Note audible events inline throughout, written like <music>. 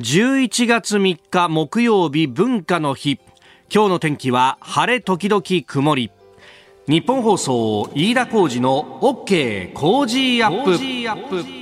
11月3日木曜日文化の日。今日の天気は晴れ時々曇り。ニッポン放送飯田浩司の OK Cozy up。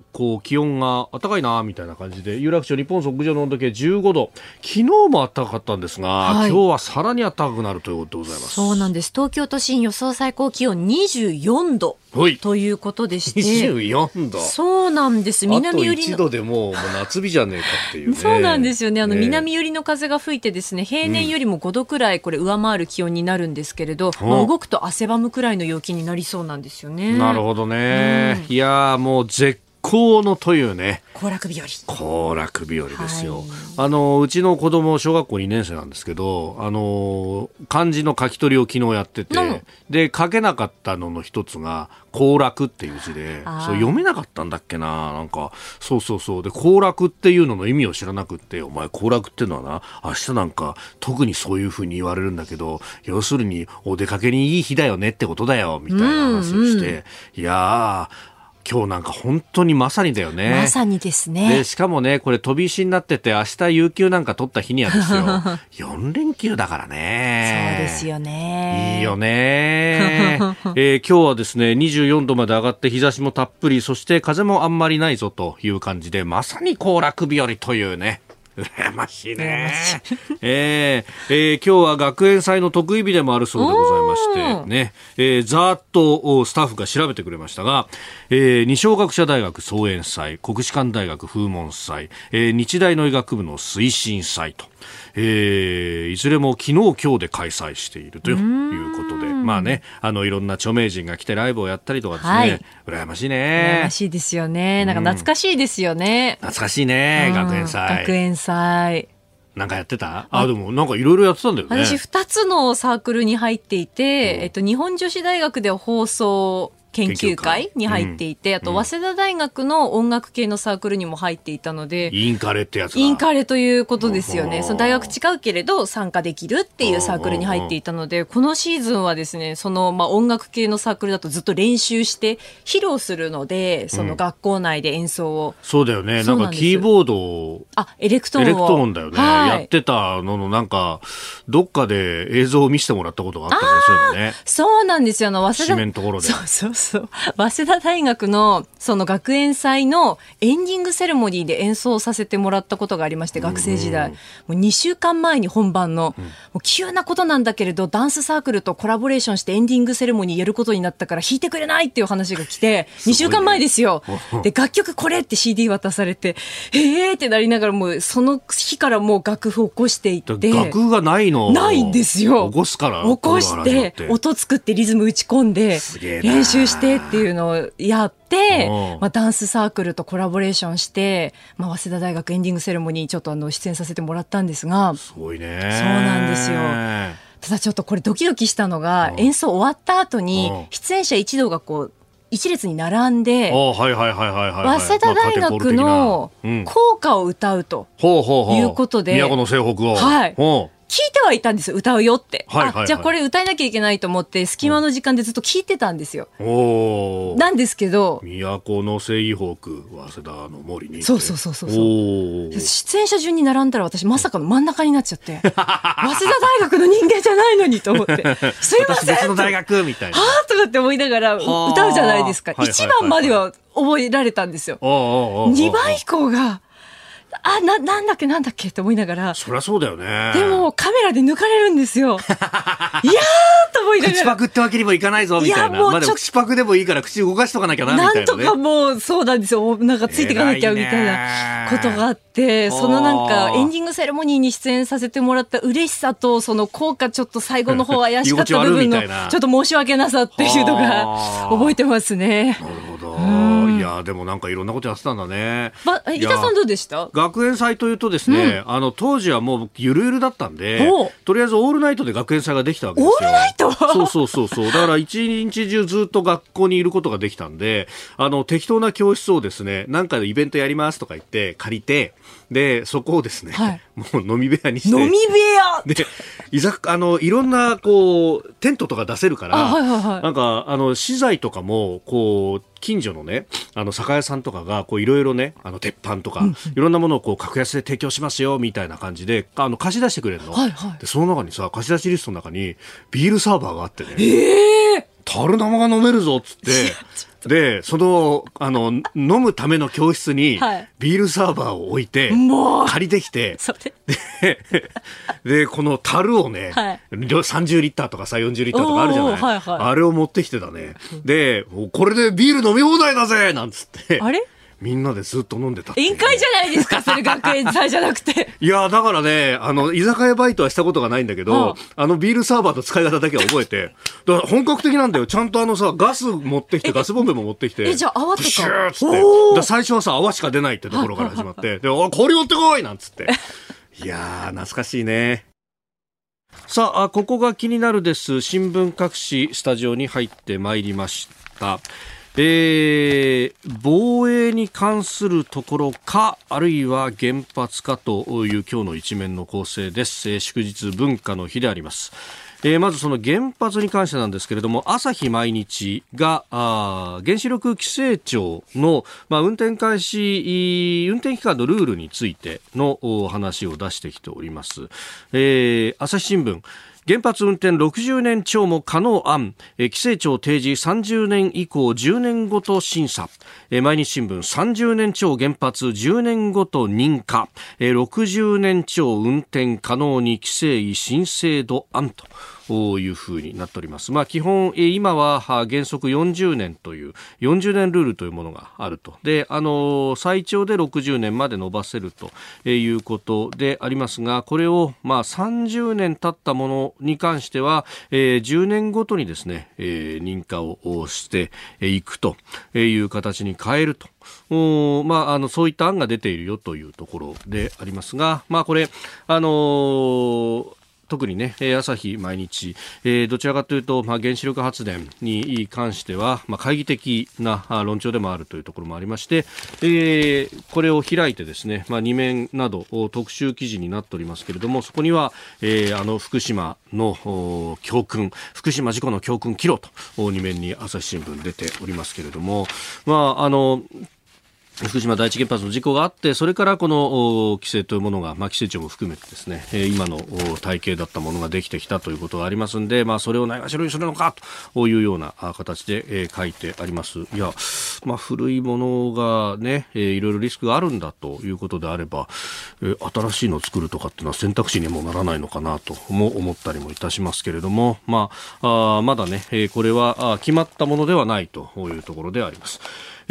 こう気温が暖かいなみたいな感じで有楽町日本屋上の温度計15度昨日も暖かかったんですが、はい、今日はさらに暖かくなるということでございます。そうなんです。東京都心予想最高気温24度ということでして。24度そうなんです。南寄りの度でもう夏日じゃねえかっていう、ね、そうなんですよね。あの、南寄りの風が吹いてですね平年よりも5度くらいこれ上回る気温になるんですけれど、うん、まあ、動くと汗ばむくらいの陽気になりそうなんですよね。なるほどね、うん、いやもう絶好のというね。行楽日和。行楽日和ですよ、はい、あのうちの子供小学校2年生なんですけどあの漢字の書き取りを昨日やってて、で書けなかったのの一つが行楽っていう字でそう読めなかったんだっけななんか。そうそうそう。で行楽っていうのの意味を知らなくってお前行楽っていうのはな明日なんか特にそういうふうに言われるんだけど要するにお出かけにいい日だよねってことだよみたいな話をして、うんうん、いやー今日なんか本当にまさにだよね。まさにですね。で、しかもね、これ飛び石になってて、明日有給なんか取った日にはですよ。<laughs> 4連休だからね。そうですよね。いいよね。<laughs> えー、今日はですね、24度まで上がって日差しもたっぷり、そして風もあんまりないぞという感じで、まさに行楽日和というね。羨ましいね。<laughs> えー、えー、今日は学園祭の得意日でもあるそうでございまして、ね、えー、ざーっとスタッフが調べてくれましたが、えー、二松学舎大学総演祭、国士舘大学風門祭、えー、日大の医学部の推進祭と、えー、いずれも昨日今日で開催しているということで、まあね、あのいろんな著名人が来てライブをやったりとかですね、はい、羨ましいね。羨ましいですよね。なんか懐かしいですよね。懐かしいね、学園祭。学園祭。なんかやってた？あ、でもなんかいろいろやってたんだよね。私二つのサークルに入っていて、えっと、日本女子大学で放送研究会に入っていて、あと早稲田大学の音楽系のサークルにも入っていたので、インカレってやつインカレということですよね。その大学違うけれど参加できるっていうサークルに入っていたので、このシーズンはですね、そのまあ音楽系のサークルだとずっと練習して披露するので、その学校内で演奏を。そうだよね。なんかキーボードを。あ、エレクトーンエレクトーンだよね。はい、やってたののなんか、どっかで映像を見せてもらったことがあったね、そうね。そうなんですよ。あの、早稲田。のところで。そうそうそう。早稲田大学のその学園祭のエンディングセレモニーで演奏させてもらったことがありまして、学生時代。もう2週間前に本番の、もう急なことなんだけれど、ダンスサークルとコラボレーションしてエンディングセレモニーやることになったから弾いてくれないっていう話が来て、2週間前ですよ。で、楽曲これって CD 渡されて、ええーってなりながらもうその日からもう楽譜を起こしていって。楽譜がないのないんですよ。起こすから。起こして、音作ってリズム打ち込んで、練習してっていうのをやって、まあ、ダンスサークルとコラボレーションして、まあ、早稲田大学エンディングセレモニーちょっとあの出演させてもらったんですが。すごいね。そうなんですよ。ただちょっとこれドキドキしたのが演奏終わった後に出演者一同がこう一列に並んで早稲田大学の校歌を歌うということで、都の西北を、はい、聞いてはいたんですよ歌うよって、はいはいはい、じゃあこれ歌えなきゃいけないと思って隙間の時間でずっと聞いてたんですよ、うん、なんですけど。都の西北早稲田の森にそうそうそうそう出演者順に並んだら私まさかの真ん中になっちゃって。<laughs> 早稲田大学の人間じゃないのにと思って。すいません。別の大学みたいな。はあとかって思いながら歌うじゃないですか、一番までは覚えられたんですよ。2番以降があ、な、なんだっけなんだっけって思いながら。そりゃそうだよね。でも、カメラで抜かれるんですよ。<laughs> いやーと思いながら。口パクってわけにもいかないぞ、みたいな。いや、もうまだ口パクでもいいから口動かしとかなきゃな、みたいな、ね。なんとかもう、そうなんですよ。なんかついていかなきゃ、みたいなことがあって、そのなんか、エンディングセレモニーに出演させてもらった嬉しさと、その効果ちょっと最後の方怪しかった部分の、ちょっと申し訳なさっていうのが、覚えてますね。なるほど。いやでもなんかいろんなことやってたんだね。ば、え、伊田さんどうでした？学園祭というとですね、あの、当時はもうゆるゆるだったんでとりあえずオールナイトで学園祭ができたわけですよ。オールナイト？そうそうそうそう。だから一日中ずっと学校にいることができたんで、あの、適当な教室をですね、なんかでイベントやりますとか言って借りて、で、そこをですね、はいもう飲み部屋にして。飲み部屋で、いざ、あの、いろんな、こう、テントとか出せるから、あはいはいはいなんか、あの、資材とかも、こう、近所のね、あの、酒屋さんとかが、こう、いろいろね、あの、鉄板とか、いろんなものをこう、格安で提供しますよ、みたいな感じで、あの、貸し出してくれるの。はいはいで、その中にさ、貸し出しリストの中に、ビールサーバーがあってね。ええ樽生が飲めるぞっつって、で、その、あの、飲むための教室にはい、ビールサーバーを置いて、もう。借りてきて。で、この樽をね、はい。量30リッターとかさ、40リッターとかあるじゃない、はいはい。あれを持ってきてたね。で、これでビール飲み放題だぜなんつって、あれ？みんなでずっと飲んでた宴会じゃないですか、<laughs> それ学園祭じゃなくて。いや、だからね、あの、居酒屋バイトはしたことがないんだけど、あのビールサーバーの使い方だけは覚えて、だから本格的なんだよ。ちゃんとあのさ、ガス持ってきて、ガスボンベも持ってきて。えじゃあ泡とか？プシューっつって。最初はさ、泡しか出ないってところから始まって、<laughs> で、おい氷持ってこいなんつって。いやー、懐かしいね。さあ、ここが気になるです。新聞各紙スタジオに入ってまいりました。えー防衛に関するところか、あるいは原発かという今日の一面の構成です。えー祝日文化の日であります。えーまずその原発に関してなんですけれども、朝日毎日が、あ原子力規制庁の、まあ、運転開始、運転期間のルールについてのお話を出してきております。えー朝日新聞、原発運転60年超も可能案、規制庁提示30年以降10年ごと審査、毎日新聞30年超原発10年ごと認可、え60年超運転可能に規制委申請度案と。いうふうになっております。まあ基本、今は原則40年という、40年ルールというものがあると。で、あの最長で60年まで伸ばせるということでありますが、これをまあ30年経ったものに関しては、えー10年ごとにですね、認可をしていくという形に変えると。おまあ、あのそういった案が出ているよというところでありますが、まあ、これ、あのー特にね、え朝日毎日、えーどちらかというと、まあ、原子力発電に関しては、まあ、懐疑的な論調でもあるというところもありまして、えーこれを開いてですね、まあ、2面など特集記事になっておりますけれども、そこには、えーあの福島の教訓、福島事故の教訓切ろと、2面に朝日新聞出ておりますけれども、まあ、あの、福島第一原発の事故があって、それからこの規制というものが、まあ、規制庁も含めてですね、今の体系だったものができてきたということがありますんで、まあ、それをないがしろにするのかというような形で、書いてあります。いや、まあ、古いものがね、いろいろリスクがあるんだということであれば、新しいのを作るとかっていうのは選択肢にもならないのかなとも思ったりもいたしますけれども、まあ、まだね、これは決まったものではないというところであります。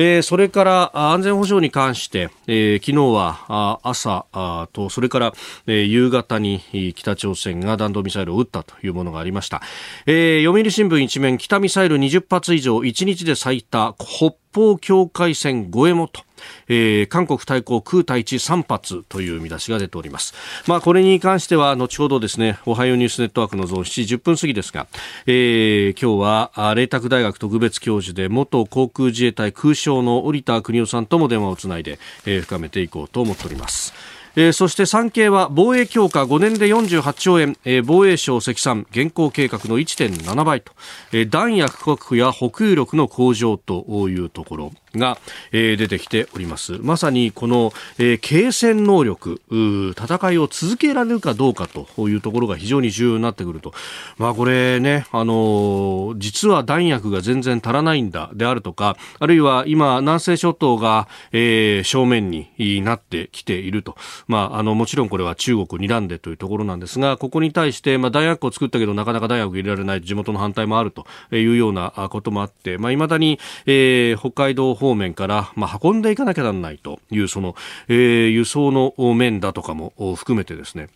えーそれから安全保障に関して、えー昨日は朝とそれから、え夕方に北朝鮮が弾道ミサイルを撃ったというものがありました、えー読売新聞一面北ミサイル20発以上1日で最多北方境界線越えもとえー韓国対抗空対地3発という見出しが出ております。まあ、これに関しては後ほどですね、おはようニュースネットワークのゾーン7時10分過ぎですが、えー今日は麗澤大学特別教授で元航空自衛隊空将の織田邦夫さんとも電話をつないで、えー深めていこうと思っております。えーそして産経は防衛強化5年で48兆円、えー防衛省積算現行計画の1.7倍と、えー弾薬確保や補給力の向上というところが、えー出てきております。まさにこの、えー継戦能力、戦いを続けられるかどうかというところが非常に重要になってくると。まあこれね、あのー実は弾薬が全然足らないんだであるとか、あるいは今南西諸島が、えー正面になってきていると。まああのもちろんこれは中国睨んでというところなんですが、ここに対してまあ弾薬を作ったけどなかなか弾薬入れられない地元の反対もあるというようなこともあって、まあ未だに、えー北海道方面からまあ運んでいかなきゃならないというその、えー輸送の面だとかも含めてですね。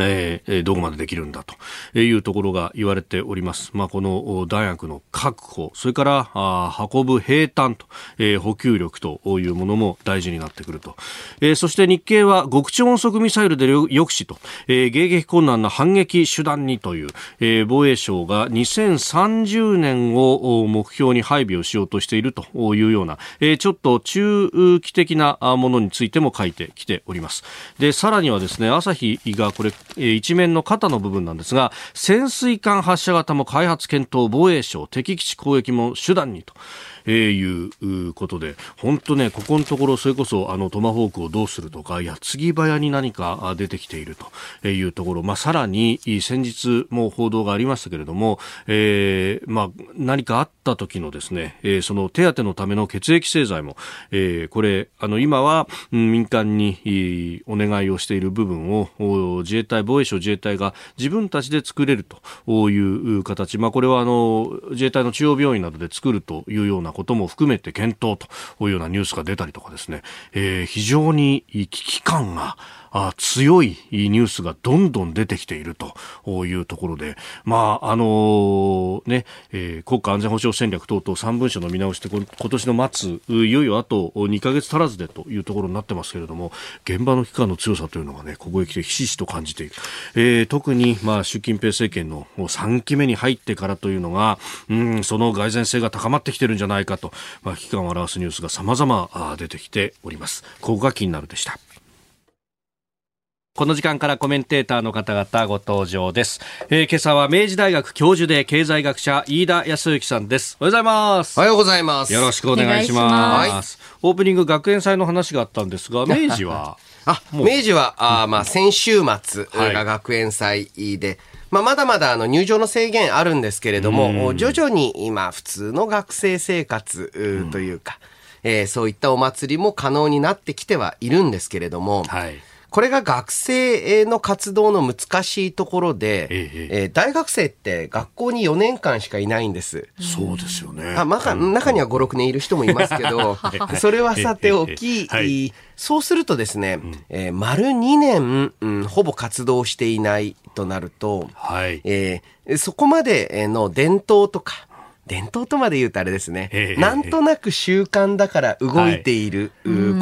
えー、どこまでできるんだというところが言われております。まあ、この弾薬の確保、それからあ運ぶ平坦と、えー、補給力というものも大事になってくると。えー、そして日経は極超音速ミサイルで抑止と、えー、迎撃困難な反撃手段にという、えー、防衛省が2030年を目標に配備をしようとしているというような、えー、ちょっと中期的なものについても書いてきております。で、さらにはですね、朝日がこれ一面の肩の部分なんですが潜水艦発射型も開発検討防衛省敵基地攻撃も手段にと。えー、いうことで、本当ね、ここのところ、それこそ、あの、トマホークをどうするとか、矢継ぎ早に何か出てきているというところ、まあ、さらに、先日も報道がありましたけれども、えー、まあ、何かあった時のですね、えー、その手当のための血液製剤も、えー、これ、あの、今は、民間にお願いをしている部分を、自衛隊、防衛省自衛隊が自分たちで作れるという形、まあ、これは、あの、自衛隊の中央病院などで作るというようなことも含めて検討というようなニュースが出たりとかですね、えー、非常に危機感があ強いニュースがどんどん出てきているというところで、まあ、あの、ね、えー、国家安全保障戦略等々3文書の見直しって今年の末、いよいよあと2ヶ月足らずでというところになってますけれども、現場の危機感の強さというのがね、ここへ来てひしひしと感じている。えー、特に、まあ、習近平政権の3期目に入ってからというのが、うん、その蓋然性が高まってきてるんじゃないかと、まあ、危機感を表すニュースが様々出てきております。ここが気になるでした。この時間からコメンテーターの方々ご登場です。えー、今朝は明治大学教授で経済学者飯田康之さんです。おはようございます。おはようございます。よろしくお願いします。オープニング学園祭の話があったんですが、明治は？あ、明治は、あまあ先週末が学園祭で、はい、まあ、まだまだあの入場の制限あるんですけれども、徐々に今普通の学生生活というか、うん、えー、そういったお祭りも可能になってきてはいるんですけれども、はいこれが学生の活動の難しいところで、えええー、大学生って学校に4年間しかいないんです。そうですよね。あまあ、中には5、6年いる人もいますけど、<laughs> <laughs> それはさておき、<laughs> はい、そうするとですね、うん、えー、丸2年、うん、ほぼ活動していないとなると、はい。えー、そこまでの伝統とか、伝統とまで言うとあれですね、なんとなく習慣だから動いている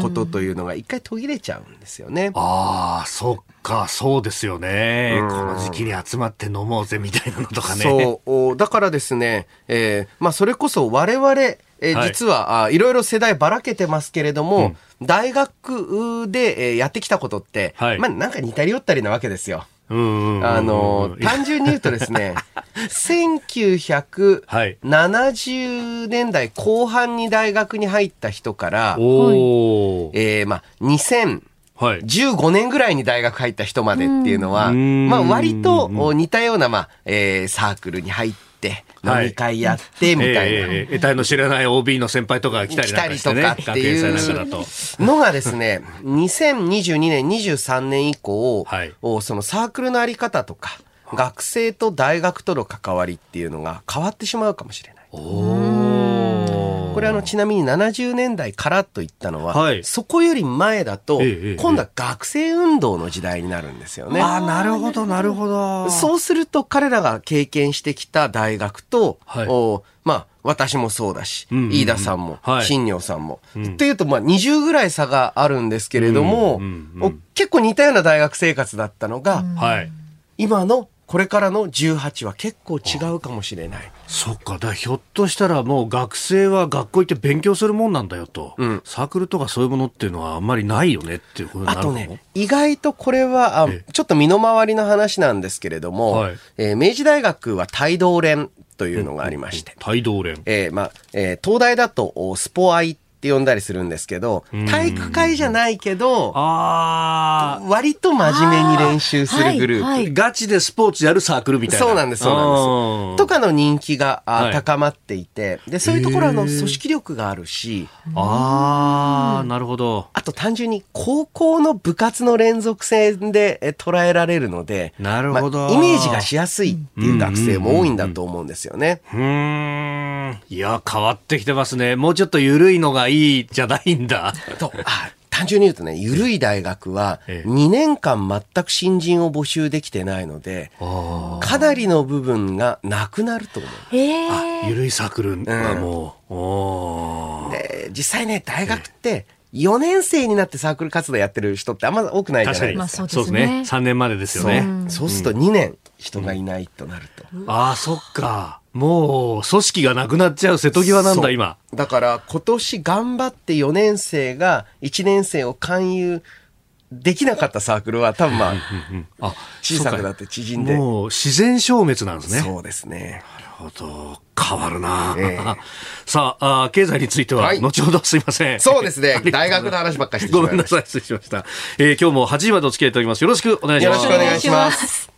ことというのが一回途切れちゃうんですよね。ああ、そっか、そうですよね。この時期に集まって飲もうぜみたいなのとかね。そう。だからですね、えー、まあそれこそ我々、えー、実は、はい、いろいろ世代ばらけてますけれども、うん、大学で、えー、やってきたことって、はい、まあなんか似たり寄ったりなわけですよ。あの、単純に言うとですね、<laughs> 1970年代後半に大学に入った人から、えー、まあ、2000、はい、15年ぐらいに大学入った人までっていうのは、まあ割と似たような、まあ、えー、サークルに入って、飲み会やって、みたいな。えー、得体の知らない OB の先輩とかが来たりかね。来たりとかっていうのがですね、2022年、23年以降、はい、そのサークルのあり方とか、学生と大学との関わりっていうのが変わってしまうかもしれない。これあのちなみに70年代からといったのは、はい、そこより前だと、今度は学生運動の時代になるんですよね。ああ、なるほど、なるほど。そうすると彼らが経験してきた大学と、はい、おまあ、私もそうだし、飯田さんも、はい、新庄さんも。うん、っていうと、まあ、20ぐらい差があるんですけれども、結構似たような大学生活だったのが、はい、今のこれからの18は結構違うかもしれない。そっか、だひょっとしたらもう学生は学校行って勉強するもんなんだよと、うん、サークルとかそういうものっていうのはあんまりないよねっていうことになるあとね、意外とこれはあちょっと身の回りの話なんですけれども、はい、えー、明治大学は帯同連というのがありまして。帯同連。えー、まあ、えー、東大だとスポアイって呼んだりするんですけど、体育会じゃないけど、割と真面目に練習するグループ、はいはい、ガチでスポーツやるサークルみたいな。そうなんです、そうなんです。とかの人気が、はい、高まっていて、で、そういうところはの組織力があるし、ああ、なるほど。あと単純に高校の部活の連続戦で捉えられるので、なるほど、まあ、イメージがしやすいっていう学生も多いんだと思うんですよね。うん。いや、変わってきてますね。もうちょっと緩いのがいいいいじゃないんだ。と単純に言うとね、緩い大学は2年間全く新人を募集できてないので、かなりの部分がなくなると思う。えあ、ゆるいサークルはもう、おーで、実際ね、大学って4年生になってサークル活動やってる人ってあんま多くないじゃ、ないですか。そうですね3年までですよねそうすると2年人がいないとなると。ああそっかもう組織がなくなっちゃう瀬戸際なんだ今。だから今年頑張って4年生が1年生を勧誘できなかったサークルは多分まああ小さくなって縮んで。もう自然消滅なんですね。そうですね。なるほど。変わるな、ええ。<laughs> さああー経済についてははい。後ほどすいません。そうですね。<laughs> 大学の話ばっかりしてしご。めんなさい失礼しました、えー今日も8時までお付き合いいただきます。よろしくお願いします。よろしくお願いします。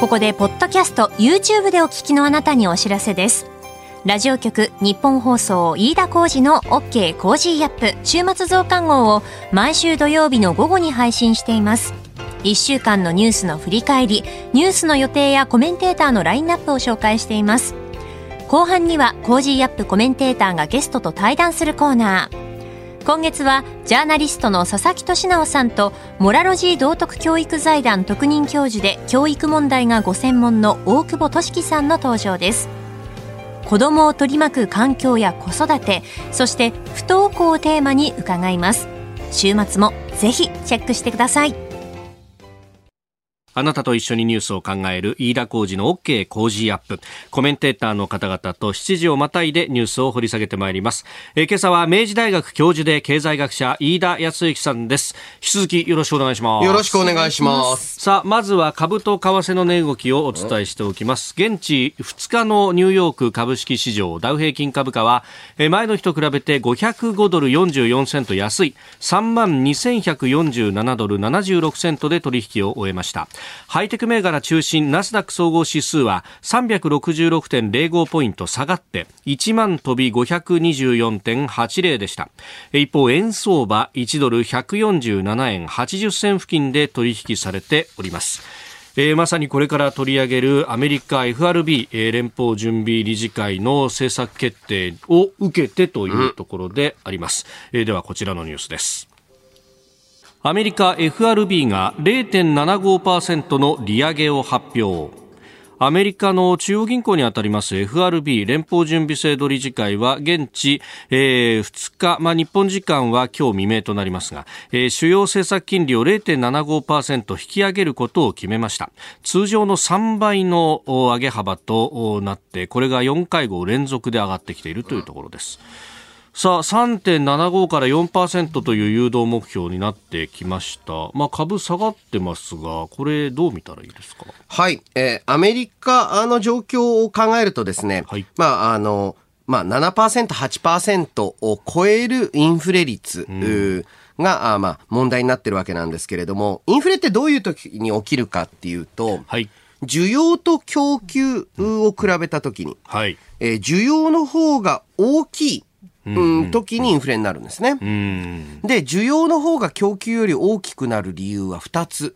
ここでポッドキャスト YouTube でお聞きのあなたにお知らせです。ラジオ局日本放送飯田浩二の OK コージーアップ週末増刊号を毎週土曜日の午後に配信しています。1週間のニュースの振り返りニュースの予定やコメンテーターのラインナップを紹介しています。後半には Cozy up コメンテーターがゲストと対談するコーナー。今月はジャーナリストの佐々木俊尚さんとモラロジー道徳教育財団特任教授で教育問題がご専門の大久保俊樹さんの登場です。子供を取り巻く環境や子育てそして不登校をテーマに伺います。週末もぜひチェックしてください。あなたと一緒にニュースを考える飯田浩二の OK 工事アップ。コメンテーターの方々と7時をまたいでニュースを掘り下げてまいります。えー今朝は明治大学教授で経済学者飯田康之さんです。引き続きよろしくお願いします。よろしくお願いします。さあ、まずは株と為替の値動きをお伝えしておきます。現地2日のニューヨーク株式市場ダウ平均株価は、えー前の日と比べて505ドル44セント安い3万2147ドル76セントで取引を終えました。ハイテク銘柄中心ナスダック総合指数は366.05ポイント下がって1万飛び524.80でした。一方、円相場1ドル147円80銭付近で取引されております。えーまさにこれから取り上げるアメリカ FRB、えー連邦準備理事会の政策決定を受けてというところであります。えーではこちらのニュースです。アメリカ FRB が0.75%の利上げを発表。アメリカの中央銀行にあたります FRB 連邦準備制度理事会は現地、えー2日、まあ、日本時間は今日未明となりますが、えー主要政策金利を0.75%引き上げることを決めました。通常の3倍の上げ幅となって、これが4回合連続で上がってきているというところです。さあ3.75から4%という誘導目標になってきました、まあ、株下がってますがこれどう見たらいいですか？はい。えーアメリカの状況を考えるとですね、はい。まあ、あの、まあ、7%、8%を超えるインフレ率、うーが、あまあ、問題になってるわけなんですけれども、インフレってどういう時に起きるかっていうと、はい。需要と供給を比べた時に、はい。えー需要の方が大きい、うん、時にインフレになるんですね。うんで、需要の方が供給より大きくなる理由は2つ。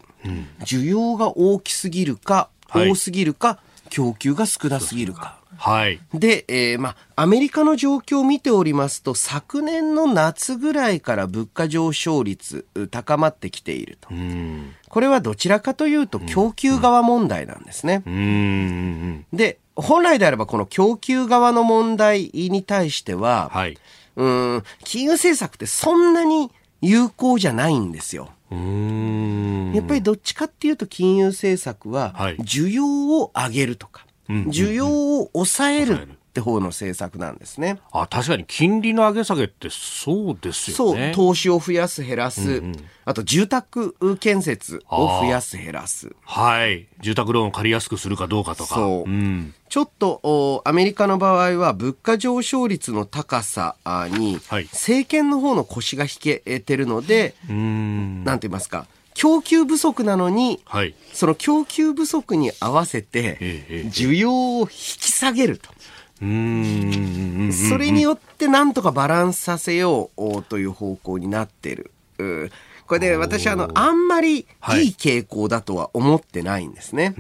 需要が大きすぎるか、はい多すぎるか、供給が少なすぎるか。はいで、えーまあ、アメリカの状況を見ておりますと、昨年の夏ぐらいから物価上昇率う高まってきていると。うんこれはどちらかというと供給側問題なんですね。うんで、本来であればこの供給側の問題に対しては、はい。うん、金融政策ってそんなに有効じゃないんですよ。うん。やっぱりどっちかっていうと金融政策ははい。需要を上げるとか、うんうんうん。需要を抑える。るって方の政策なんですね。あ確かに金利の上げ下げってそうですそう、よね投資を増やす減らす、あと住宅建設を増やす減らす。はい。住宅ローンを借りやすくするかどうかとか。そう。うん。ちょっとおアメリカの場合は物価上昇率の高さあにはい。政権の方の腰が引けてるので、うん。なんて言いますか供給不足なのにはい。その供給不足に合わせてええええ需要を引き下げると。うんそれによってなんとかバランスさせようという方向になってる。うん。これで私あの、あんまりいいはい傾向だとは思ってないんですね。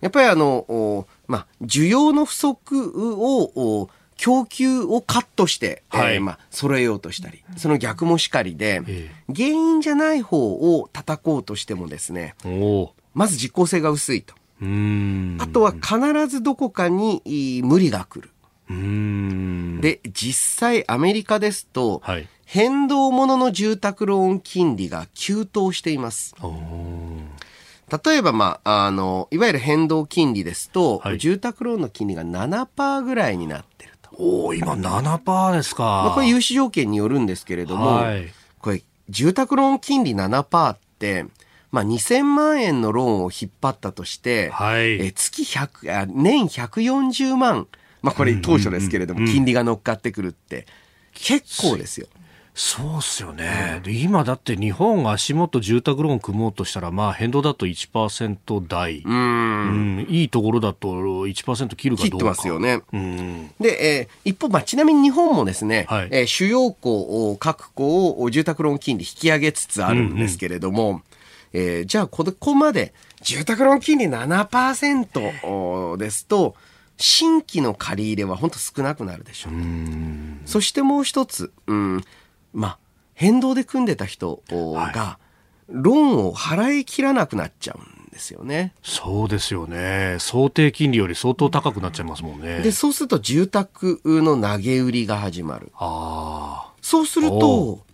やっぱりあの、おまあ、需要の不足をお供給をカットして、はい。えーまあ、揃えようとしたり、その逆もしかりで、え原因じゃない方を叩こうとしてもですね、まず実効性が薄いと。あとは必ずどこかに無理が来る。で、実際アメリカですと、はい。変動ものの住宅ローン金利が急騰しています。例えば、まあ、あの、いわゆる変動金利ですと、はい。住宅ローンの金利が7%ぐらいになってると。おー今7%ですか、まあ、これ融資条件によるんですけれども、はい。これ、住宅ローン金利7%って、まあ、2000万円のローンを引っ張ったとして、はい。えー月100あ、年140万、まあ、これ当初ですけれども、金利が乗っかってくるって、結構ですよ。そうっすよね、で今だって日本足元住宅ローン組もうとしたらまあ変動だと1%台、うーん。うん。いいところだと1%切るかどうか。切ってますよね。うんで、えー一方、まあ、ちなみに日本もですね、はい。えー主要校、各校を住宅ローン金利引き上げつつあるんですけれども、えーじゃあ、ここまで住宅ローン金利7%ですと、新規の借り入れは本当少なくなるでしょう。そしてもう一つ、うん、まあ、変動で組んでた人が、ローンを払い切らなくなっちゃうんですよね。そうですよね想定金利より相当高くなっちゃいますもんねで、そうすると住宅の投げ売りが始まる。あそうするおと、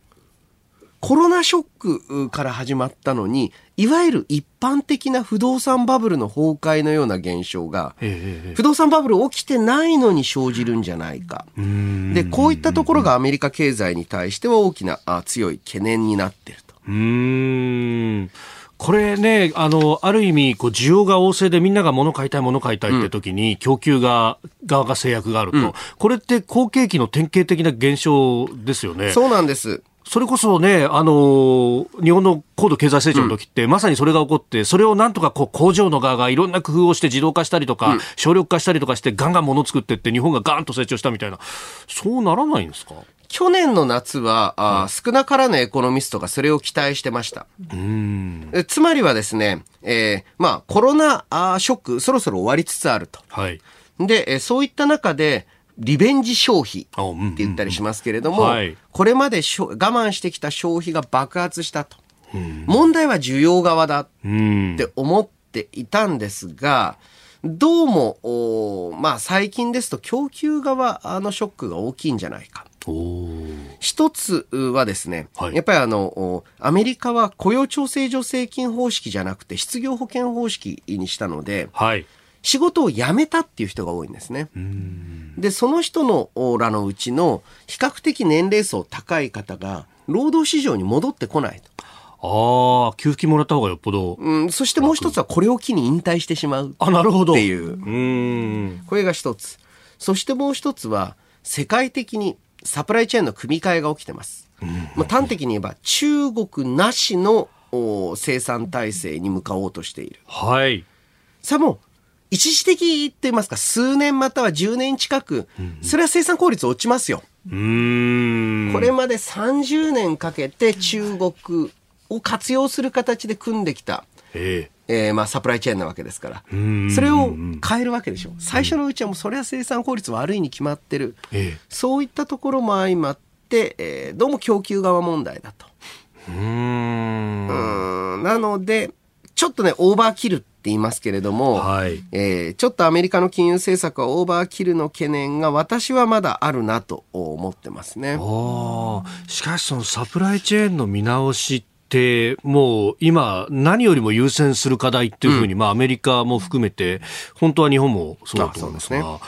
コロナショックから始まったのに、いわゆる一般的な不動産バブルの崩壊のような現象が不動産バブル起きてないのに生じるんじゃないか。で、こういったところがアメリカ経済に対しては大きなあ強い懸念になっていると。うーんこれね、あの、ある意味、こう、需要が旺盛でみんなが物買いたい、物買いたいって時に、供給が、側が制約があると、これって好景気の典型的な現象ですよね。そうなんです。それこそね、あのー日本の高度経済成長の時って、まさにそれが起こって、それをなんとかこう工場の側がいろんな工夫をして自動化したりとか、省力化したりとかして、ガンガン物作ってって、日本がガーンと成長したみたいな、そうならないんですか？去年の夏は、あ少なからぬエコノミストがそれを期待してました。うーん。えつまりはですね、えーまあ、コロナショック、そろそろ終わりつつあると。はい。で、えーそういった中で、リベンジ消費って言ったりしますけれども、はいこれまでしょ我慢してきた消費が爆発したと。問題は需要側だっうん。て思っていたんですが、どうも、まあ最近ですと供給側のショックが大きいんじゃないか。一つはですね、はいやっぱりあの、おアメリカは雇用調整助成金方式じゃなくて失業保険方式にしたので、はい。仕事を辞めたっていう人が多いんですね。で、その人のらのうちの比較的年齢層高い方が労働市場に戻ってこないと。ああ、給付金もらった方がよっぽど。うん、そしてもう一つはこれを機に引退してしまうあ、なるほど。っていううーん。これが一つ。そしてもう一つは、世界的にサプライチェーンの組み替えが起きてます。まあ、端的に言えば、中国なしのお生産体制に向かおうとしている。はい。さあもう、一時的って言いますか、数年または10年近く、それは生産効率落ちますよ。これまで30年かけて中国を活用する形で組んできた、ええーまあサプライチェーンなわけですからん。それを変えるわけでしょ。最初のうちはもうそれは生産効率悪いに決まってる。ええそういったところも相まって、えーどうも供給側問題だと。うんなので、ちょっとね、オーバーキルって言いますけれども、はい。えーちょっとアメリカの金融政策はオーバーキルの懸念が私はまだあるなと思ってますね。ああ、しかしそのサプライチェーンの見直しって、もう今何よりも優先する課題っていうふうに、まあアメリカも含めて、本当は日本もそうだと思いますが、あそう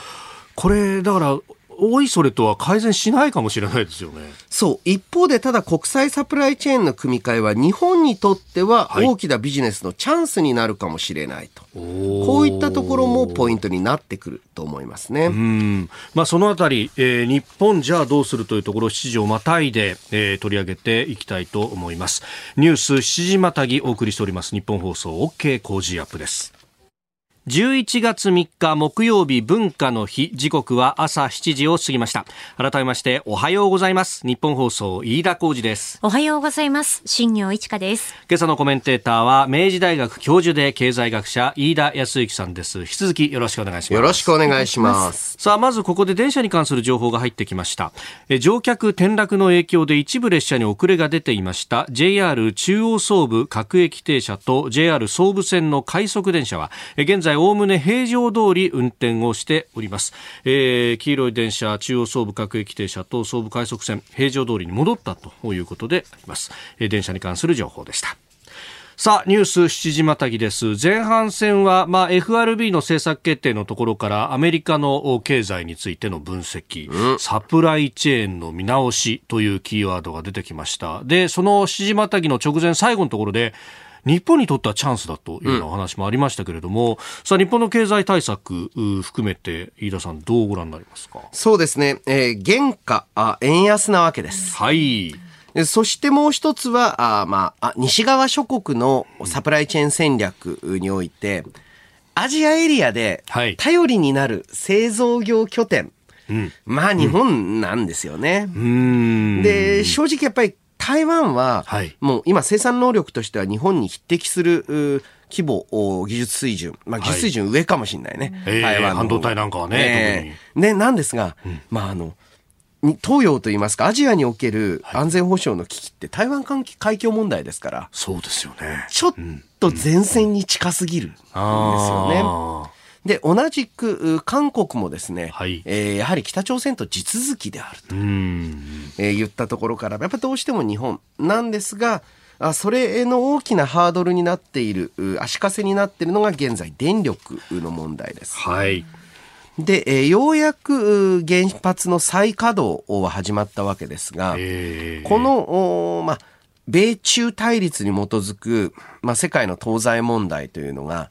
これ、だから、おいそれとは改善しないかもしれないですよね。そう。一方で、ただ国際サプライチェーンの組み替えは日本にとってははい大きなビジネスのチャンスになるかもしれないと。ここういったところもポイントになってくると思いますね。うんまあ、そのあたり、えー日本じゃあどうするというところ、7時をまたいで、えー取り上げていきたいと思います。ニュース7時またぎお送りしております。日本放送 OK 工事アップです。11月3日木曜日文化の日。時刻は朝7時を過ぎました。改めましておはようございます。日本放送飯田浩二です。おはようございます。新業一華です。今朝のコメンテーターは明治大学教授で経済学者飯田康之さんです。引き続きよろしくお願いします。よろしくお願いします。さあまずここで電車に関する情報が入ってきました。え乗客転落の影響で一部列車に遅れが出ていました。JR 中央総武各駅停車と JR 総武線の快速電車は現在おおむね平常通り運転をしております、えー、黄色い電車中央総武各駅停車と総武快速線平常通りに戻ったということであります、えー、電車に関する情報でした。さあ、ニュース7時またぎです。前半戦は、まあ、FRB の政策決定のところからアメリカの経済についての分析、うん、サプライチェーンの見直しというキーワードが出てきました。で、その7時またぎの直前最後のところで、日本にとってはチャンスだというようなお話もありましたけれども、うん、さあ日本の経済対策含めて飯田さんどうご覧になりますか？そうですね、えー、原価あ円安なわけです。はい。そしてもう一つは、あまあ、西側諸国のサプライチェーン戦略において、アジアエリアで頼りになる製造業拠点、はい、まあ日本なんですよね。うん、で、正直やっぱり台湾は、もう今生産能力としては日本に匹敵する規模、技術水準、まあ技術水準上かもしれないね。はい、台湾の、半導体なんかはね。ね、なんですが、うん、まああの、東洋といいますか、アジアにおける安全保障の危機って台湾海峡問題ですから、そうですよね。ちょっと前線に近すぎるんですよね。うん。うんで、同じく、韓国もですね、はい、えー、やはり北朝鮮と地続きであると、えー、言ったところから、やっぱどうしても日本なんですが、あそれの大きなハードルになっている、足かせになっているのが現在電力の問題です。はい。で、えー、ようやく原発の再稼働は始まったわけですが、この、まあ、米中対立に基づく、まあ、世界の東西問題というのが、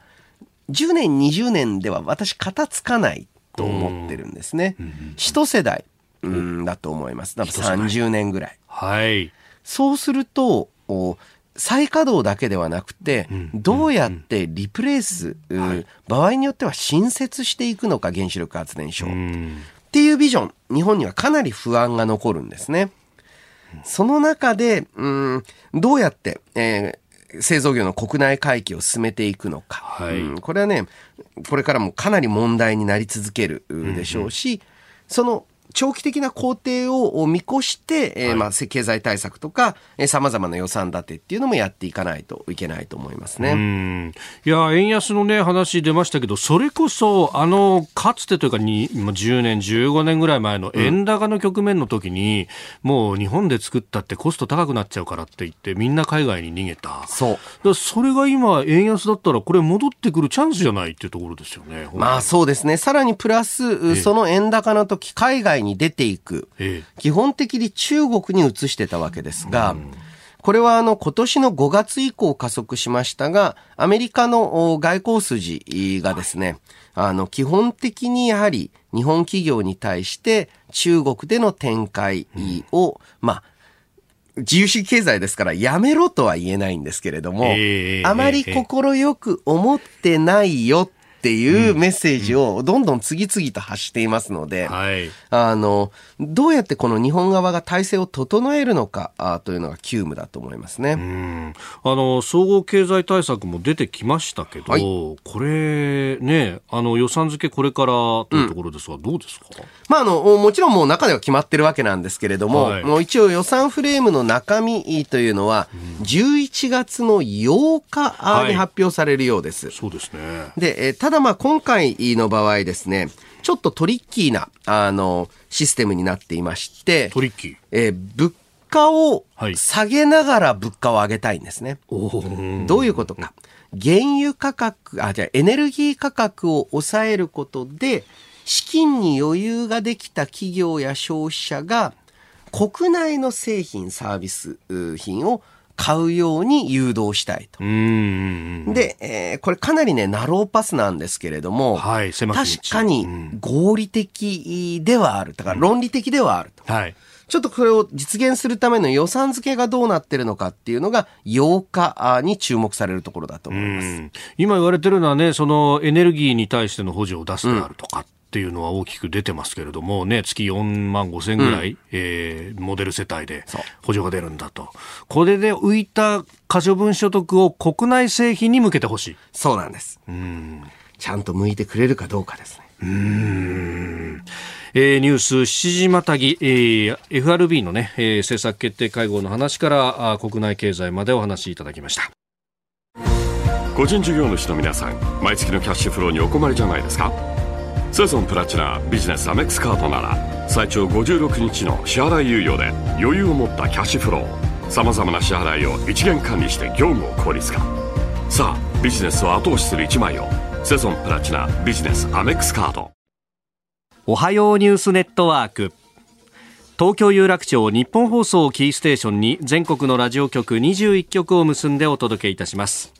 10年、20年では私、片付かないと思ってるんですね。一世代、うん、だと思います。多分30年ぐらい。はい。そうすると、再稼働だけではなくて、どうやってリプレイス、場合によっては新設していくのか、原子力発電所。っていうビジョン、日本にはかなり不安が残るんですね。その中で、うん、どうやって、えー、製造業の国内回帰を進めていくのか、はい。うん、これはね、これからもかなり問題になり続けるでしょうし、うんうん、その長期的な工程を見越して、えー、まあ、経済対策とか、えー、様々な予算立てっていうのもやっていかないといけないと思いますね。いや、円安のね、話出ましたけど、それこそ、あの、かつてというかに、10年、15年ぐらい前の円高の局面の時に、うん、もう日本で作ったってコスト高くなっちゃうからって言って、みんな海外に逃げた。そう。だそれが今、円安だったら、これ戻ってくるチャンスじゃないっていうところですよね。まあそうですね。さらにプラス、その円高の時、海外に出ていく、基本的に中国に移してたわけですが、これはあの今年の5月以降加速しましたが、アメリカの外交筋がですね、あの基本的にやはり日本企業に対して中国での展開を、まあ、自由主義経済ですからやめろとは言えないんですけれども、あまり快く思ってないよっていうメッセージをどんどん次々と発していますので、はい、あの、どうやってこの日本側が体制を整えるのかあというのが急務だと思いますね。あの、総合経済対策も出てきましたけど、はい、これね、あの予算付けこれからというところですが、うん、どうですか？まあ、あの、もちろんもう中では決まってるわけなんですけれども、はい、もう一応予算フレームの中身というのは、11月の8日に発表されるようです。そうですね。で、えたただまあ今回の場合ですね、ちょっとトリッキーな、あの、システムになっていまして、トリッキーえー、物価を下げながら物価を上げたいんですね。はい、どういうことか。原油価格、あ、じゃエネルギー価格を抑えることで、資金に余裕ができた企業や消費者が、国内の製品、サービス品を買うように誘導したいと。で、えー、これかなりね、ナローパスなんですけれども、はい、確かに合理的ではある。だから論理的ではあると。はい。ちょっとこれを実現するための予算付けがどうなってるのかっていうのが8日に注目されるところだと思います今言われてるのはね、そのエネルギーに対しての補助を出すであるとか。っていうのは大きく出てますけれども、ね、月4万5千ぐらい、うん、えー、モデル世帯で補助が出るんだと。これで浮いた可処分所得を国内製品に向けてほしい。そうなんです。うんちゃんと向いてくれるかどうかですね。うんえー、ニュース7時またぎ、えー、FRB のね、えー、政策決定会合の話からあ国内経済までお話しいただきました個人事業主の皆さん毎月のキャッシュフローにお困りじゃないですか？セゾンプラチナビジネスアメックスカードなら最長56日の支払い猶予で余裕を持ったキャッシュフローさまざまな支払いを一元管理して業務を効率化。さあビジネスを後押しする一枚をセゾンプラチナビジネスアメックスカードおはようニュースネットワーク。東京有楽町日本放送キーステーションに全国のラジオ局21局を結んでお届けいたします。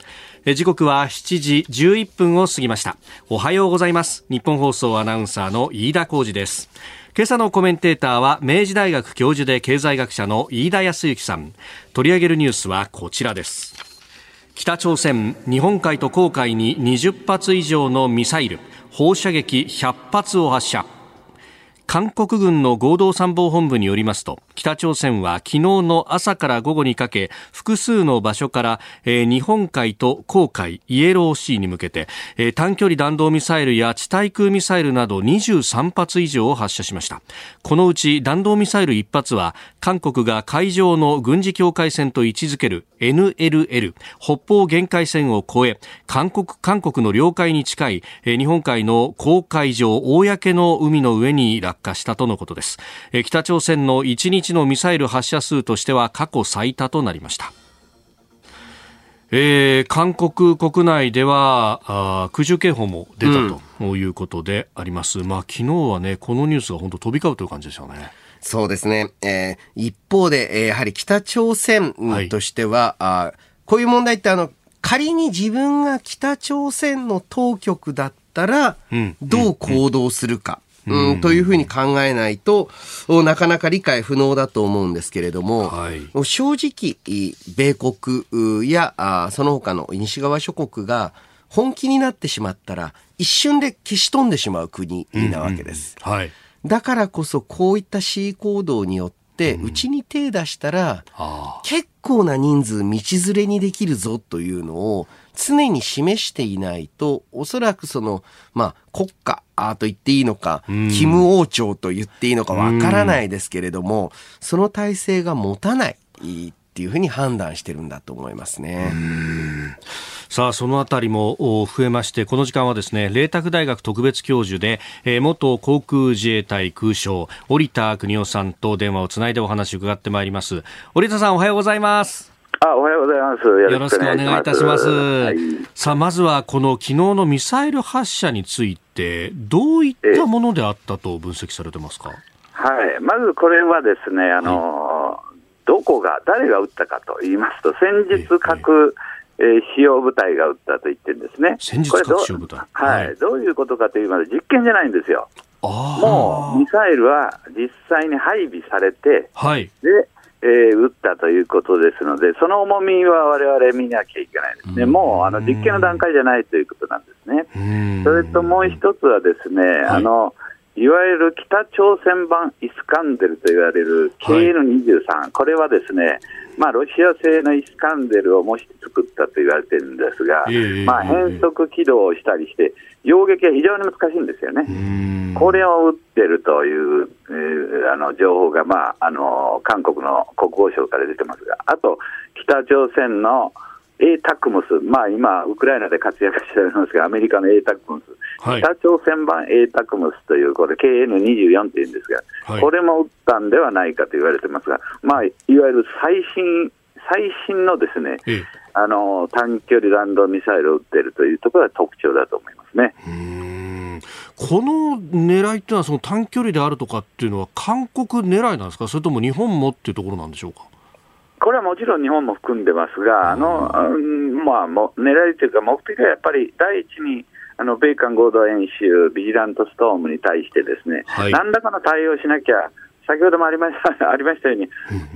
時刻は7時11分を過ぎました。おはようございます。日本放送アナウンサーの飯田浩二です。今朝のコメンテーターは明治大学教授で経済学者の飯田康之さん。取り上げるニュースはこちらです。北朝鮮日本海と黄海に20発以上のミサイル放射撃100発を発射。韓国軍の合同参謀本部によりますと北朝鮮は昨日の朝から午後にかけ複数の場所から、えー、日本海と黄海イエローシーに向けて、えー、短距離弾道ミサイルや地対空ミサイルなど23発以上を発射しましたこのうち弾道ミサイル1発は韓国が海上の軍事境界線と位置づける NLL 北方限界線を越え韓国韓国の領海に近い、えー、日本海の公海上公の海の上に落下したとのことですえ。北朝鮮の1日のミサイル発射数としては過去最多となりました。えー、韓国国内ではあ空襲警報も出たということであります、うん、まあ昨日はねこのニュースが本当飛び交うという感じでしたね。そうですね、えー、一方で、えー、やはり北朝鮮としては、はい、あこういう問題ってあの仮に自分が北朝鮮の当局だったら、どう行動するか。うん、というふうに考えないと、なかなか理解不能だと思うんですけれども、はい、正直、米国やその他の西側諸国が本気になってしまったら、一瞬で消し飛んでしまう国なわけです。うんうんはい、だからこそ、こういった恣意行動によって、うちに手出したら、結構な人数道連れにできるぞというのを常に示していないと、おそらくその、まあ、国家と言っていいのか、キム王朝と言っていいのかわからないですけれども、その体制が持たないっていうふうに判断してるんだと思いますね。さあ、そのあたりも増えまして、この時間はですね、麗澤大学特別教授で、えー、元航空自衛隊空将、織田邦夫さんと電話をつないでお話を伺ってまいります。織田さん、おはようございます。あ、おはようございます。よろしくお願いいたします。はい、さあ、まずはこの昨日のミサイル発射について、どういったものであったと分析されてますか？はい、まずこれはですね、あの、はい、どこが、誰が撃ったかと言いますと、先日核、えー、使用部隊が撃ったと言ってるんですね。先日核使用部隊はい、はい、どういうことかと言いますと、実験じゃないんですよ。もうミサイルは実際に配備されて、はい、でえー、撃ったということですので、その重みはわれわれ見なきゃいけないですね、もうあの実験の段階じゃないということなんですね。それともう一つはですね、はい、あのいわゆる北朝鮮版イスカンデルと言われる KN23、はい、これはですね、まあ、ロシア製のイスカンデルを模して作ったと言われてるんですが、まあ、変速起動したりして、揚撃は非常に難しいんですよね。これを撃ってるという、えー、あの情報が、まあ、あの韓国の国防省から出てますが、あと北朝鮮の A タクムス、まあ、今、ウクライナで活躍しておりますが、アメリカの A タクムス、はい、北朝鮮版 A タクムスという、これ、KN24 っていうんですが、はい、これも撃ったんではないかと言われてますが、まあ、いわゆる最新、最新のですね、ええ、あの短距離弾道ミサイルを撃っているというところが特徴だと思いますね。この狙いっていうのは、その短距離であるとかっていうのは、韓国狙いなんですか、それとも日本もっていうところなんでしょうか？これはもちろん日本も含んでますが、あの、まあ、も狙いというか、目的はやっぱり第一に、あの米韓合同演習、ビジラントストームに対してですね、はい、何らかの対応しなきゃ、先ほどもありましたありましたように、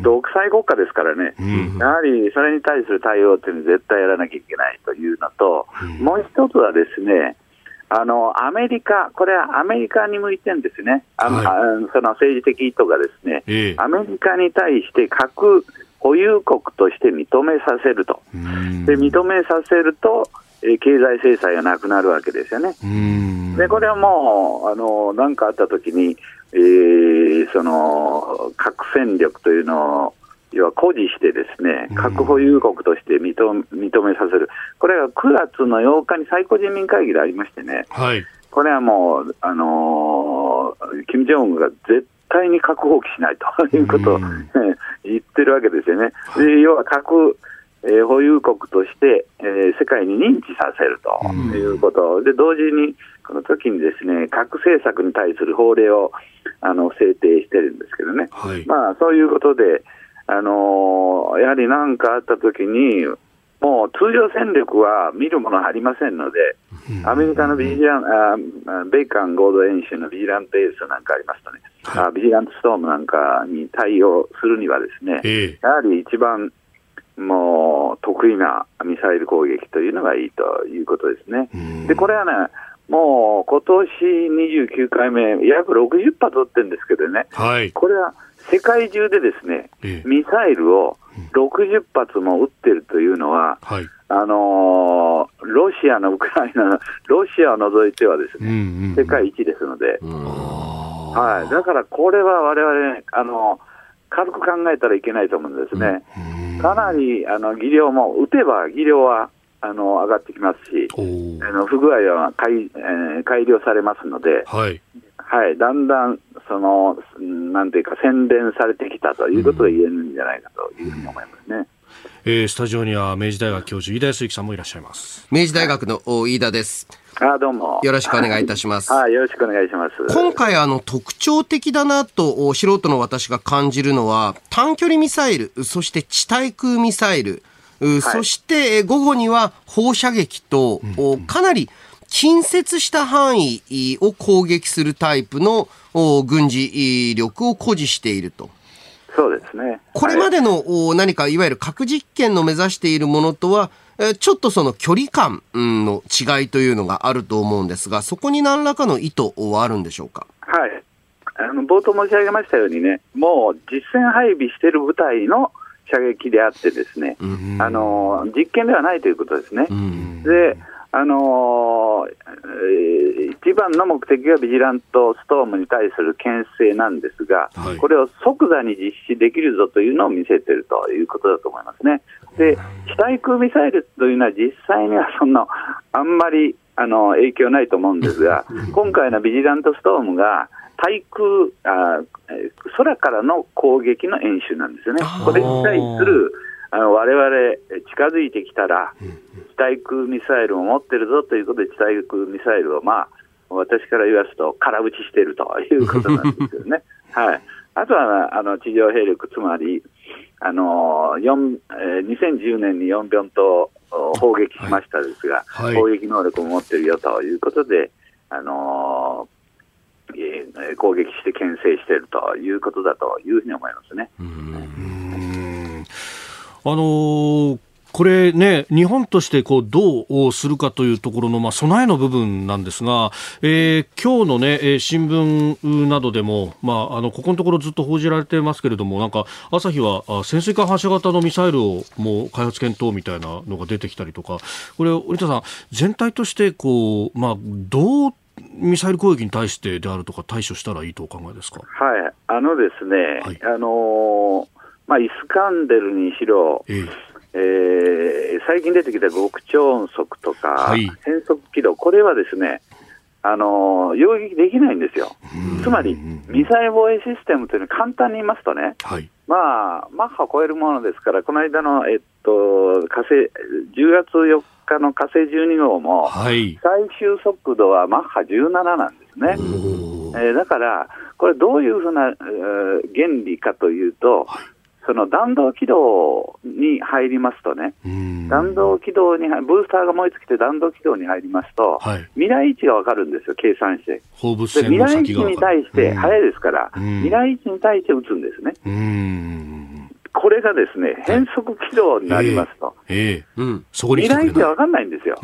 独裁国家ですからね、やはりそれに対する対応っていうのは絶対やらなきゃいけないというのと、もう一つはですね、あのアメリカ、これはアメリカに向いてるんですね、あの、はい、その政治的意図がですね、えアメリカに対して核保有国として認めさせると、で認めさせると、え経済制裁がなくなるわけですよね。でこれはもう、あのなんかあったときに、えー、その核戦力というのを要は誇示してですね、核保有国として認認めさせる、これは9月の8日に最高人民会議でありましてね、はい、これはもう、あのー、金正恩が絶対に核放棄しないということを、言ってるわけですよね。で要は核えー、保有国として、えー、世界に認知させるということ、で同時に、この時にですね核政策に対する法令をあの制定してるんですけどね、はい、まあ、そういうことで、あのー、やはり何かあったときに、もう通常戦力は見るものありませんので、アメリカのビジラン、あ米韓合同演習のビジラントエースなんかありますとね、はい、ビジラントストームなんかに対応するにはですね、えー、やはり一番もう得意なミサイル攻撃というのがいいということですね。で、これはね、もう今年29回目、約60発撃ってるんですけどね、はい、これは世界中でですね、ミサイルを60発も撃ってるというのは、はい、あのー、ロシアのウクライナの、ロシアを除いてはですね、うんうん、世界一ですので、はい、だからこれはわれわれ、あの軽く考えたらいけないと思うんですね。かなりあの技量も、撃てば技量はあの上がってきますし、あの不具合は改,、えー、改良されますので、はい、はい、だんだんその、なんていうか、洗練されてきたということが言えるんじゃないかというふうに思いますね。えー、スタジオには明治大学教授飯田康之さんもいらっしゃいます。明治大学の飯田です。あどうも。よろしくお願いいたします。<laughs> はいよろしくお願いします。今回あの特徴的だなと素人の私が感じるのは短距離ミサイルそして地対空ミサイル、はい、そして午後には放射撃と、うん、かなり近接した範囲を攻撃するタイプの軍事力を誇示しているとそうですね。これまでの、何かいわゆる核実験の目指しているものとは、ちょっとその距離感の違いというのがあると思うんですが、そこに何らかの意図はあるんでしょうか？はい。あの冒頭申し上げましたようにね、もう実戦配備している部隊の射撃であってですね、あの実験ではないということですね。であのー、一番の目的がビジラントストームに対する牽制なんですが、はい、これを即座に実施できるぞというのを見せているということだと思いますね。で、地対空ミサイルというのは実際にはそんな、あんまりあの影響ないと思うんですが、今回のビジラントストームが対空あ、空からの攻撃の演習なんですよね。これに対するあの我々近づいてきたら、地対空ミサイルを持ってるぞということで、地対空ミサイルを、まあ、私から言わすと、空打ちしているということなんですよね。<laughs> はい、あとはあの地上兵力、つまり、あの4えー、2010年に4ンと砲撃しましたですが、はいはい、砲撃能力を持ってるよということで、あのえー、攻撃して牽制しているということだというふうに思いますね。あのーこれね、日本としてこうどうするかというところの、まあ、備えの部分なんですが、えー、今日のね、新聞などでも、まあ、あの、ここのところずっと報じられてますけれども、なんか、朝日は潜水艦発射型のミサイルをもう開発検討みたいなのが出てきたりとか、これ、折田さん、全体としてこう、まあ、どうミサイル攻撃に対してであるとか対処したらいいとお考えですか？はい、あのですね、はい、あのーまあ、イスカンデルにしろ、ええー、最近出てきた極超音速とか、はい、変速軌道、これはですね、あのー、撃できないんですよ。つまり、ミサイル防衛システムというのは簡単に言いますとね、はい、まあ、マッハを超えるものですから、この間の、えっと、火星、10月4日の火星12号も、はい、最終速度はマッハ17なんですね。えー、だから、これどういうふうな、えー、原理かというと、はいその弾道軌道に入りますとね、弾道軌道に、ブースターが燃え尽きて弾道軌道に入りますと、はい、未来位置が分かるんですよ、計算して。放物線未来位置に対して、早いですから、未来位置に対して撃つんですね。これがですね、変則軌道になりますと、ええ。ーうん、そこに未来位置は分かんないんですよ。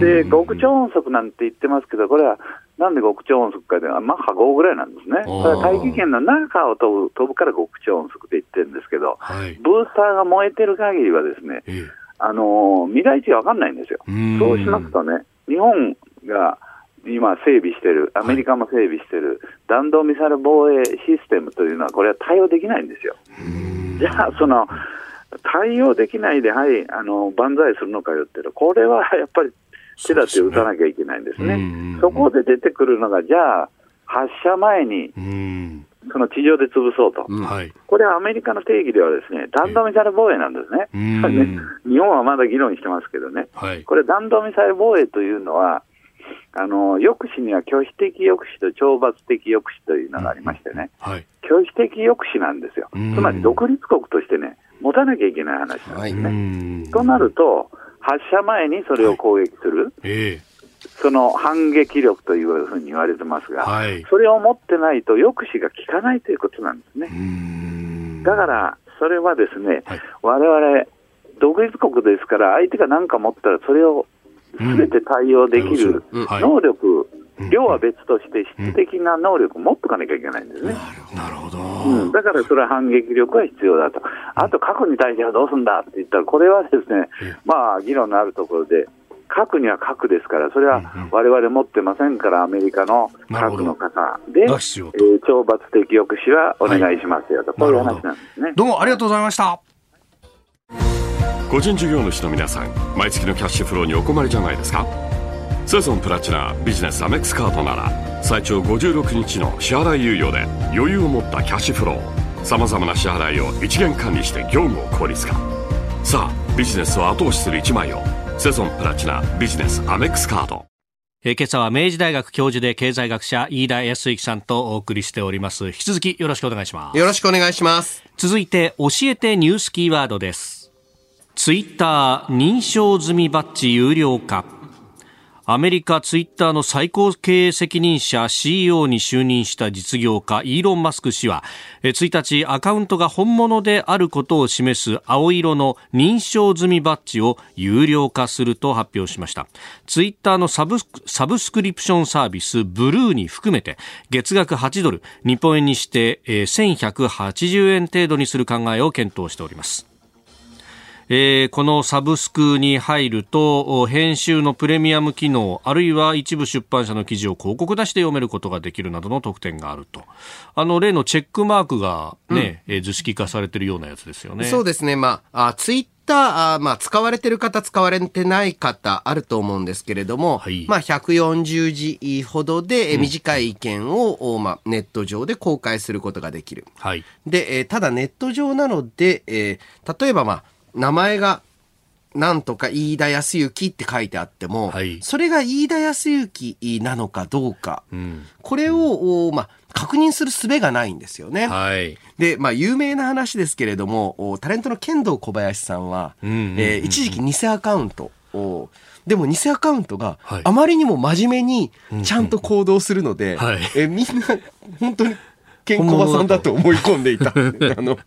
で、極超音速なんて言ってますけど、これはなんで極超音速かでは、マッハ5ぐらいなんですね。それは大気圏の中を飛ぶ飛ぶから極超音速って言ってるんですけど、はい、ブースターが燃えてる限りはですね、えー、あのー、未来値が分かんないんですよ。そうしますとね、日本が今整備してる、アメリカも整備してる、弾道ミサイル防衛システムというのは、これは対応できないんですよ。じゃあ、その、対応できないで、はい、あの、万歳するのかよっていうと、これはやっぱり手立て打たなきゃいけないんですね。そこで出てくるのが、じゃあ、発射前に、その地上で潰そうと、これはアメリカの定義ではですね弾道ミサイル防衛なんですね、<laughs> 日本はまだ議論してますけどね、はい、これ、弾道ミサイル防衛というのは、あの抑止には拒否的抑止と懲罰的抑止というのがありましてね、はい、拒否的抑止なんですよ、つまり独立国としてね、持たなきゃいけない話なんですね。となると、発射前にそれを攻撃する、はいえ。ー、その反撃力というふうに言われてますが、はい、それを持ってないと抑止が効かないということなんですね。だから、それはですね、われわれ独立国ですから、相手が何か持ったら、それをすべて対応できる能力、量は別として、質的な能力を持っとかなきゃいけないんですね。なるほど、うん、だからそれは反撃力が必要だと、あと核に対してはどうするんだって言ったら、これはですね、まあ、議論のあるところで、核には核ですから、それはわれわれ持ってませんから、アメリカの核の傘で、えー、懲罰的抑止はお願いしますよと、はい、こういう話なんですね。どうもありがとうございました。個人事業主の皆さん、毎月のキャッシュフローにお困りじゃないですか？セゾンプラチナビジネスアメックスカードなら最長56日の支払い猶予で余裕を持ったキャッシュフローさまざまな支払いを一元管理して業務を効率化。さあビジネスを後押しする一枚をセゾンプラチナビジネスアメックスカード。え今朝は明治大学教授で経済学者飯田康之さんとお送りしております。引き続きよろしくお願いします。よろしくお願いします。続いて教えてニュースキーワードです。ツイッター認証済みバッジ有料化アメリカツイッターの最高経営責任者 CEO に就任した実業家イーロン・マスク氏は1日アカウントが本物であることを示す青色の認証済みバッジを有料化すると発表しました。ツイッターのサブサブスクリプションサービスブルーに含めて月額8ドル日本円にして1180円程度にする考えを検討しております。えー、このサブスクに入ると編集のプレミアム機能あるいは一部出版社の記事を広告出して読めることができるなどの特典があると。あの例のチェックマークがね、うん、えー、図式化されているようなやつですよね。そうですね。まああツイッター、まあ、使われてる方、使われてない方、あると思うんですけれども、はい、まあ、140字ほどで、短い意見を、まあ、ネット上で公開することができる。はい、で、えー、ただネット上なので、えー、例えば、まあ、名前がなんとか飯田康之って書いてあっても、はい、それが飯田康之なのかどうか、うん、これを、まあ、確認する術がないんですよね。はい、で、まあ、有名な話ですけれども、タレントの剣道小林さんは、え一時期偽アカウントを、でも偽アカウントがあまりにも真面目にちゃんと行動するので、はい、えみんな本当にケンコバさんだと思い込んでいた。あの、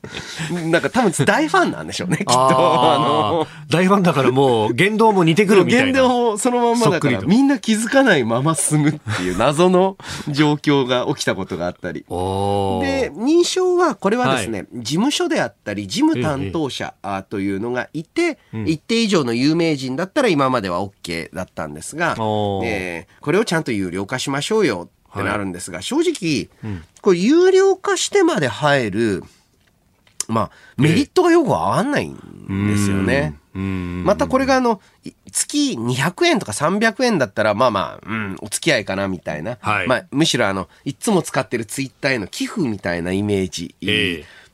なんか多分大ファンなんでしょうね、きっと。あの、大ファンだからもう言動も似てくるみたいな。言動もそのまんまだからみんな気づかないまま進むっていう謎の状況が起きたことがあったり。で、認証はこれはですね、はい、事務所であったり事務担当者というのがいて、一定以上の有名人だったら今までは OK だったんですが、えー、これをちゃんと有料化しましょうよってなるんですが、はい、正直、うん、これ有料化してまで入る、まあ、メリットがよくわかんないんですよね。またこれがあの、月200円とか300円だったら、まあまあ、うん、お付き合いかなみたいな。はい、まあ、むしろあの、いつも使ってるツイッターへの寄付みたいなイメージ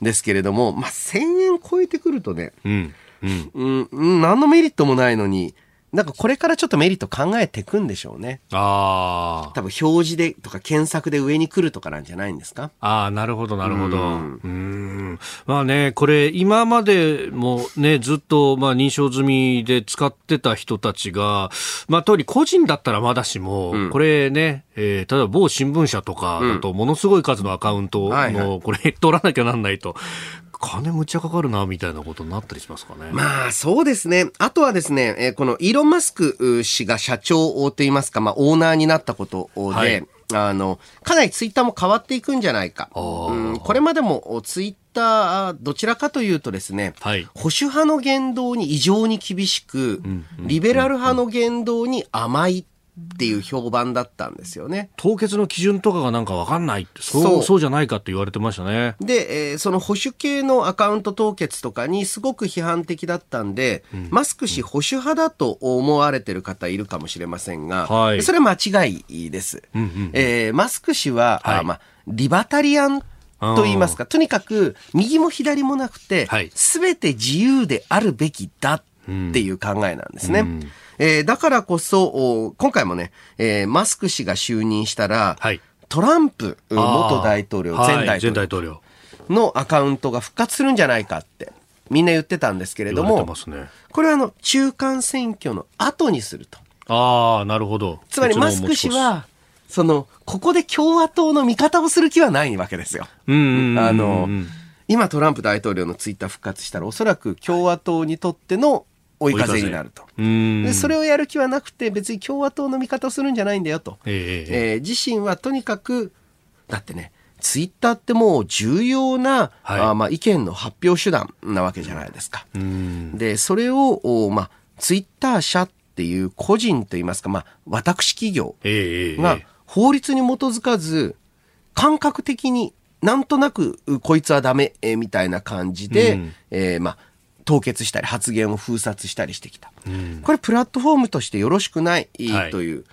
ですけれども、まあ、1000円超えてくるとね、うん、うん、うん、何のメリットもないのに、なんかこれからちょっとメリット考えていくんでしょうね。ああ。多分表示でとか検索で上に来るとかなんじゃないんですか？ああ、なるほど、なるほど。うん。うんまあね、これ今までもね、ずっとまあ認証済みで使ってた人たちが、まあ通り個人だったらまだしも、うん、これね、えー、例えば某新聞社とかだとものすごい数のアカウントの、これ取らなきゃなんないと。金むちゃかかるな、みたいなことになったりしますかね。まあ、そうですね。あとはですね、えー、このイーロン・マスク氏が社長といいますか、まあ、オーナーになったことで、はいあの、かなりツイッターも変わっていくんじゃないか。うん、これまでもツイッター、どちらかというとですね、はい、保守派の言動に異常に厳しく、リベラル派の言動に甘いっていう評判だったんですよね。凍結の基準とかがなんかわかんないって、そうそうじゃないかって言われてましたね。で、えー、その保守系のアカウント凍結とかにすごく批判的だったんで、うん、マスク氏保守派だと思われてる方いるかもしれませんが、はい、それは間違いです。うんうん、えー、マスク氏は、はい、あまあ、リバタリアンと言いますか、とにかく右も左もなくて、す、べ、て自由であるべきだっていう考えなんですね。うんうんえー、だからこそ、今回もね、えー、マスク氏が就任したら、はい、トランプ元大統領、前大統領のアカウントが復活するんじゃないかって、みんな言ってたんですけれども、ね、これはあの、中間選挙の後にすると。ああ、なるほど。つまりマスク氏は、その、ここで共和党の味方をする気はないわけですよ。うん。あの、今トランプ大統領のツイッター復活したら、おそらく共和党にとっての追い風になると。でそれをやる気はなくて別に共和党の味方をするんじゃないんだよと、えー、えー、自身はとにかくだってねツイッターってもう重要な、はい、あまあ、意見の発表手段なわけじゃないですか。でそれを、まあ、ツイッター社っていう個人といいますか、まあ、私企業が法律に基づかず感覚的になんとなくこいつはダメ、えー、みたいな感じで、うん、えー、まあ凍結したり発言を封殺したりしてきた。うん、これプラットフォームとしてよろしくないという、はい、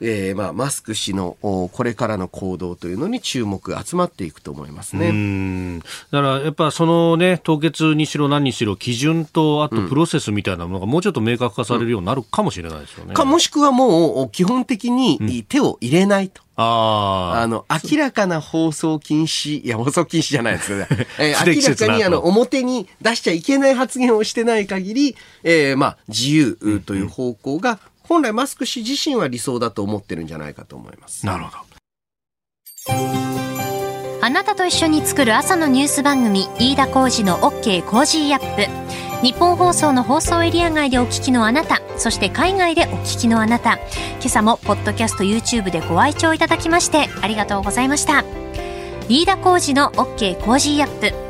えー、まあ、マスク氏のこれからの行動というのに注目が集まっていくと思いますね。だからやっぱそのね、凍結にしろ何にしろ基準とあとプロセスみたいなものがもうちょっと明確化されるようになるかもしれないですよね。かもしくはもう基本的に手を入れないと。ああの、明らかな放送禁止、いや、放送禁止じゃないですよね。<laughs> えー、明らかにあの、表に出しちゃいけない発言をしてない限り、えー、まあ、自由という方向が、本来マスク氏自身は理想だと思ってるんじゃないかと思います。なるほど。あなたと一緒に作る朝のニュース番組、飯田浩二の OK コージーアップ。日本放送の放送エリア外でお聞きのあなた、そして海外でお聞きのあなた、今朝もポッドキャスト YouTube でご愛聴いただきましてありがとうございました。飯田浩司の OK Cozy up。